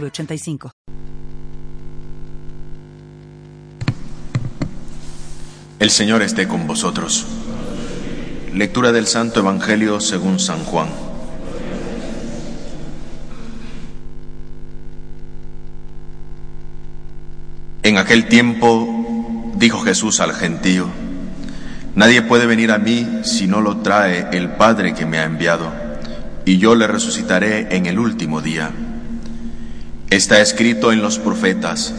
906985. El Señor esté con vosotros. Lectura del Santo Evangelio según San Juan. En aquel tiempo dijo Jesús al gentío, Nadie puede venir a mí si no lo trae el Padre que me ha enviado, y yo le resucitaré en el último día. Está escrito en los profetas,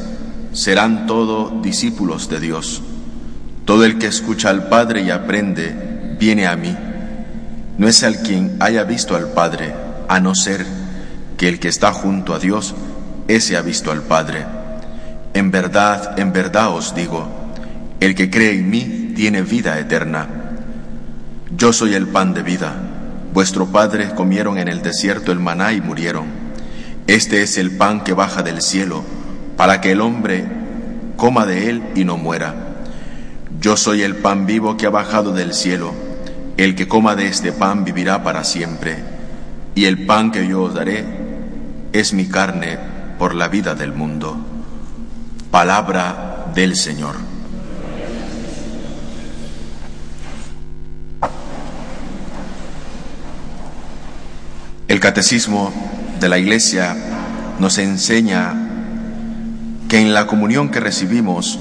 serán todos discípulos de Dios. Todo el que escucha al Padre y aprende, viene a mí. No es el quien haya visto al Padre, a no ser que el que está junto a Dios, ese ha visto al Padre. En verdad, en verdad os digo, el que cree en mí, tiene vida eterna. Yo soy el pan de vida. Vuestros padres comieron en el desierto el maná y murieron. Este es el pan que baja del cielo, para que el hombre coma de él y no muera. Yo soy el pan vivo que ha bajado del cielo. El que coma de este pan vivirá para siempre. Y el pan que yo os daré es mi carne por la vida del mundo. Palabra del Señor. El catecismo de la Iglesia nos enseña que en la comunión que recibimos,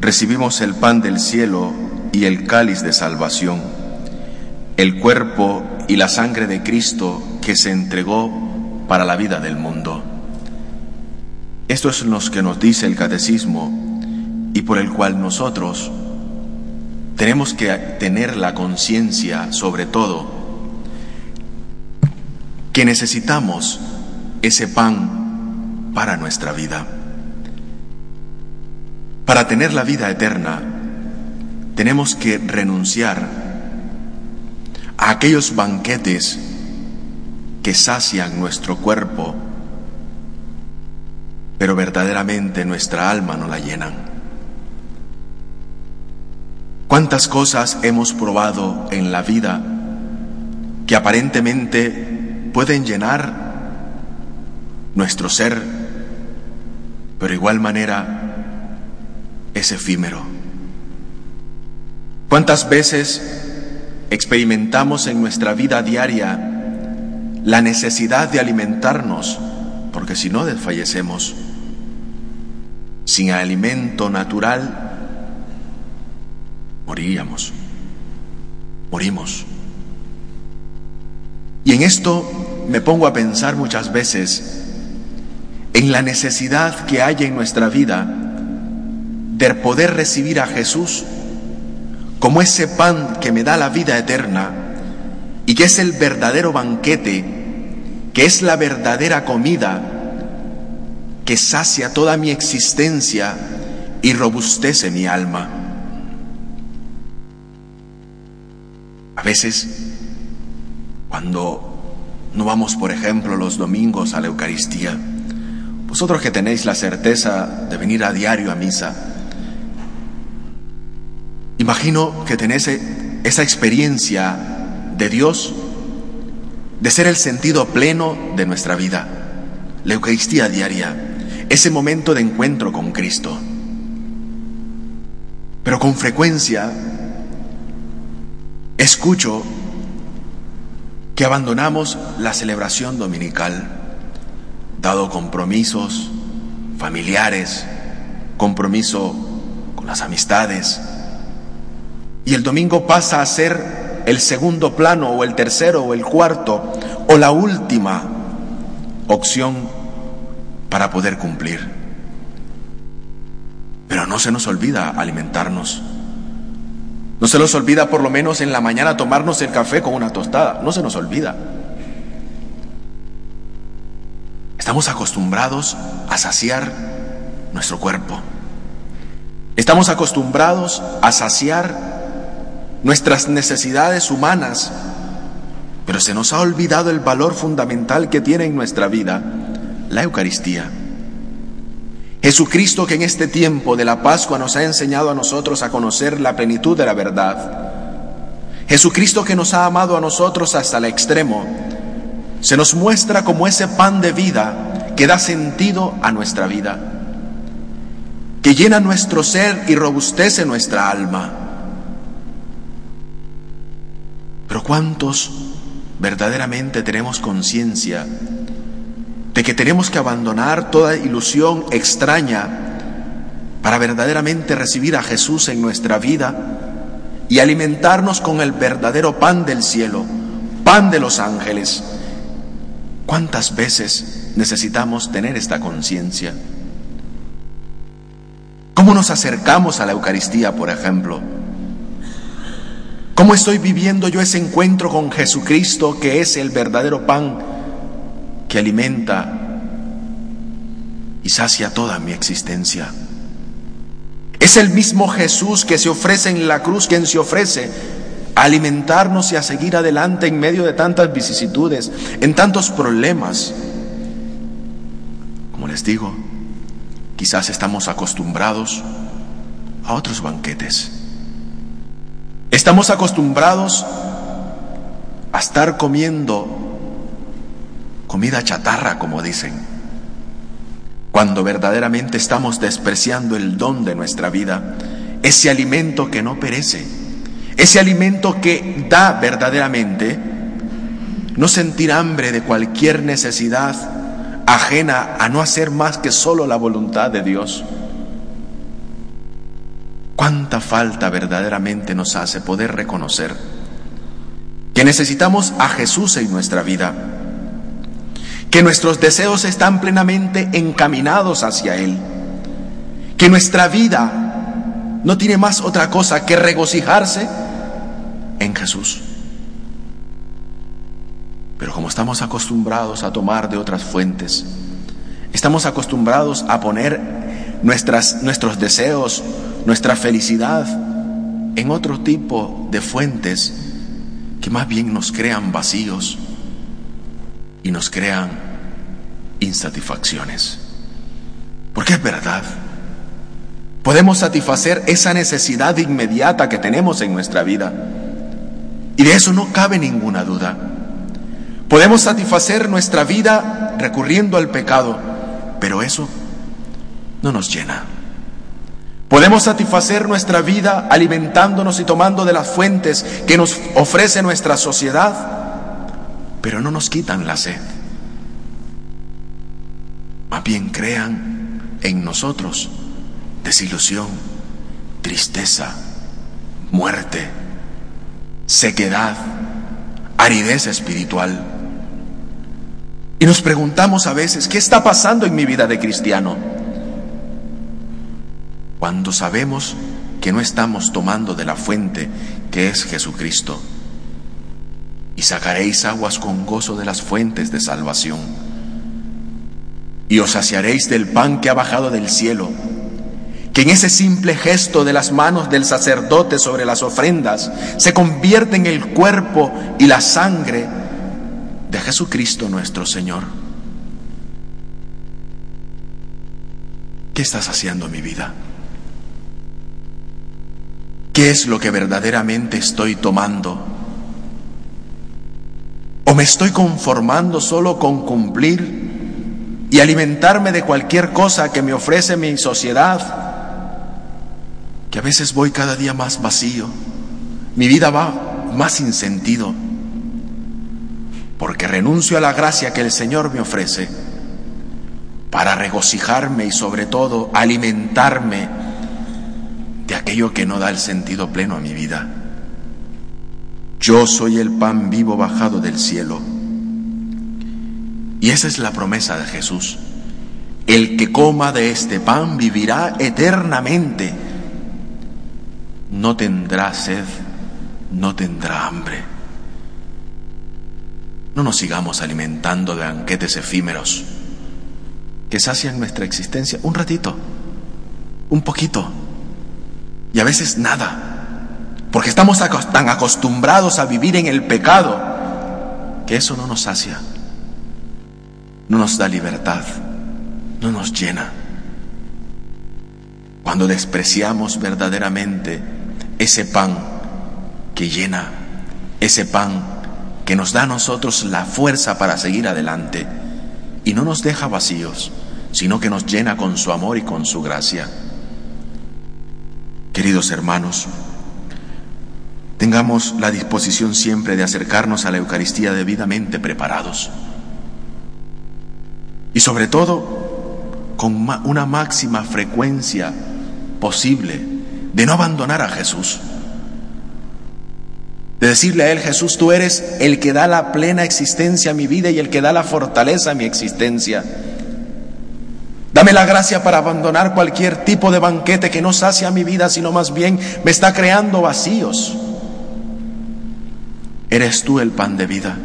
recibimos el pan del cielo y el cáliz de salvación, el cuerpo y la sangre de Cristo que se entregó para la vida del mundo. Esto es lo que nos dice el catecismo y por el cual nosotros tenemos que tener la conciencia sobre todo que necesitamos ese pan para nuestra vida. Para tener la vida eterna, tenemos que renunciar a aquellos banquetes que sacian nuestro cuerpo, pero verdaderamente nuestra alma no la llenan. ¿Cuántas cosas hemos probado en la vida que aparentemente pueden llenar nuestro ser, pero igual manera es efímero. ¿Cuántas veces experimentamos en nuestra vida diaria la necesidad de alimentarnos? Porque si no desfallecemos. Sin alimento natural, moriríamos. Morimos. Y en esto me pongo a pensar muchas veces en la necesidad que hay en nuestra vida de poder recibir a Jesús como ese pan que me da la vida eterna y que es el verdadero banquete, que es la verdadera comida que sacia toda mi existencia y robustece mi alma. A veces cuando no vamos, por ejemplo, los domingos a la Eucaristía, vosotros que tenéis la certeza de venir a diario a misa, imagino que tenéis esa experiencia de Dios, de ser el sentido pleno de nuestra vida, la Eucaristía diaria, ese momento de encuentro con Cristo. Pero con frecuencia escucho que abandonamos la celebración dominical, dado compromisos familiares, compromiso con las amistades, y el domingo pasa a ser el segundo plano o el tercero o el cuarto o la última opción para poder cumplir. Pero no se nos olvida alimentarnos no se nos olvida por lo menos en la mañana tomarnos el café con una tostada. No se nos olvida. Estamos acostumbrados a saciar nuestro cuerpo. Estamos acostumbrados a saciar nuestras necesidades humanas, pero se nos ha olvidado el valor fundamental que tiene en nuestra vida la Eucaristía. Jesucristo que en este tiempo de la Pascua nos ha enseñado a nosotros a conocer la plenitud de la verdad. Jesucristo que nos ha amado a nosotros hasta el extremo, se nos muestra como ese pan de vida que da sentido a nuestra vida, que llena nuestro ser y robustece nuestra alma. Pero ¿cuántos verdaderamente tenemos conciencia que tenemos que abandonar toda ilusión extraña para verdaderamente recibir a Jesús en nuestra vida y alimentarnos con el verdadero pan del cielo, pan de los ángeles. ¿Cuántas veces necesitamos tener esta conciencia? ¿Cómo nos acercamos a la Eucaristía, por ejemplo? ¿Cómo estoy viviendo yo ese encuentro con Jesucristo que es el verdadero pan que alimenta y sacia toda mi existencia? Es el mismo Jesús que se ofrece en la cruz quien se ofrece a alimentarnos y a seguir adelante en medio de tantas vicisitudes, en tantos problemas. Como les digo, quizás estamos acostumbrados a otros banquetes. Estamos acostumbrados a estar comiendo comida chatarra, como dicen cuando verdaderamente estamos despreciando el don de nuestra vida, ese alimento que no perece, ese alimento que da verdaderamente, no sentir hambre de cualquier necesidad ajena a no hacer más que solo la voluntad de Dios. ¿Cuánta falta verdaderamente nos hace poder reconocer que necesitamos a Jesús en nuestra vida? Que nuestros deseos están plenamente encaminados hacia Él, que nuestra vida no tiene más otra cosa que regocijarse en Jesús. Pero como estamos acostumbrados a tomar de otras fuentes, estamos acostumbrados a poner nuestras, nuestros deseos, nuestra felicidad en otro tipo de fuentes que más bien nos crean vacíos y nos crean insatisfacciones. Porque es verdad. Podemos satisfacer esa necesidad inmediata que tenemos en nuestra vida. Y de eso no cabe ninguna duda. Podemos satisfacer nuestra vida recurriendo al pecado, pero eso no nos llena. Podemos satisfacer nuestra vida alimentándonos y tomando de las fuentes que nos ofrece nuestra sociedad, pero no nos quitan la sed. Más bien crean en nosotros desilusión, tristeza, muerte, sequedad, aridez espiritual. Y nos preguntamos a veces, ¿qué está pasando en mi vida de cristiano? Cuando sabemos que no estamos tomando de la fuente que es Jesucristo y sacaréis aguas con gozo de las fuentes de salvación. Y os saciaréis del pan que ha bajado del cielo, que en ese simple gesto de las manos del sacerdote sobre las ofrendas se convierte en el cuerpo y la sangre de Jesucristo nuestro Señor. ¿Qué estás haciendo mi vida? ¿Qué es lo que verdaderamente estoy tomando? ¿O me estoy conformando solo con cumplir y alimentarme de cualquier cosa que me ofrece mi sociedad? Que a veces voy cada día más vacío, mi vida va más sin sentido, porque renuncio a la gracia que el Señor me ofrece para regocijarme y sobre todo alimentarme de aquello que no da el sentido pleno a mi vida. Yo soy el pan vivo bajado del cielo. Y esa es la promesa de Jesús. El que coma de este pan vivirá eternamente. No tendrá sed, no tendrá hambre. No nos sigamos alimentando de banquetes efímeros, que sacian nuestra existencia un ratito, un poquito, y a veces nada, porque estamos tan acostumbrados a vivir en el pecado que eso no nos sacia, no nos da libertad, no nos llena. Cuando despreciamos verdaderamente ese pan que llena, ese pan que nos da a nosotros la fuerza para seguir adelante y no nos deja vacíos, sino que nos llena con su amor y con su gracia. Queridos hermanos, tengamos la disposición siempre de acercarnos a la Eucaristía debidamente preparados. Y sobre todo, con una máxima frecuencia posible de no abandonar a Jesús. De decirle a Él, Jesús, tú eres el que da la plena existencia a mi vida y el que da la fortaleza a mi existencia. Dame la gracia para abandonar cualquier tipo de banquete que no sacia mi vida, sino más bien me está creando vacíos. Eres tú el pan de vida,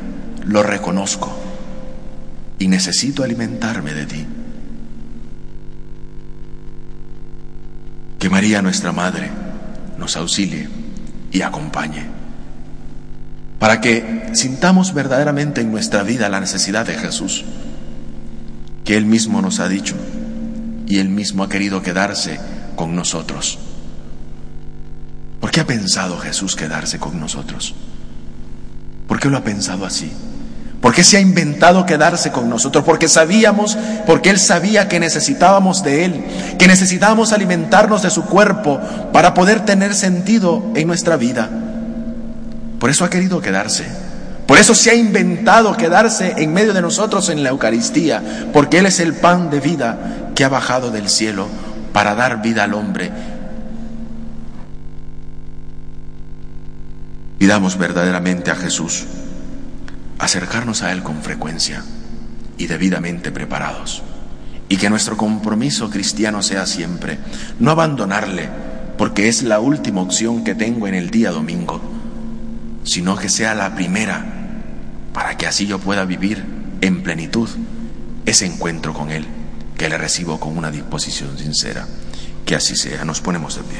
lo reconozco y necesito alimentarme de ti. Que María nuestra Madre nos auxilie y acompañe, para que sintamos verdaderamente en nuestra vida la necesidad de Jesús, que Él mismo nos ha dicho, y Él mismo ha querido quedarse con nosotros. ¿Por qué ha pensado Jesús quedarse con nosotros? ¿Por qué lo ha pensado así? ¿Por qué se ha inventado quedarse con nosotros? Porque sabíamos, porque Él sabía que necesitábamos de Él, que necesitábamos alimentarnos de su cuerpo para poder tener sentido en nuestra vida. Por eso ha querido quedarse. Por eso se ha inventado quedarse en medio de nosotros en la Eucaristía, porque Él es el pan de vida que ha bajado del cielo para dar vida al hombre. Pidamos verdaderamente a Jesús acercarnos a Él con frecuencia y debidamente preparados. Y que nuestro compromiso cristiano sea siempre no abandonarle, porque es la última opción que tengo en el día domingo, sino que sea la primera para que así yo pueda vivir en plenitud ese encuentro con Él, que le recibo con una disposición sincera. Que así sea, nos ponemos de pie.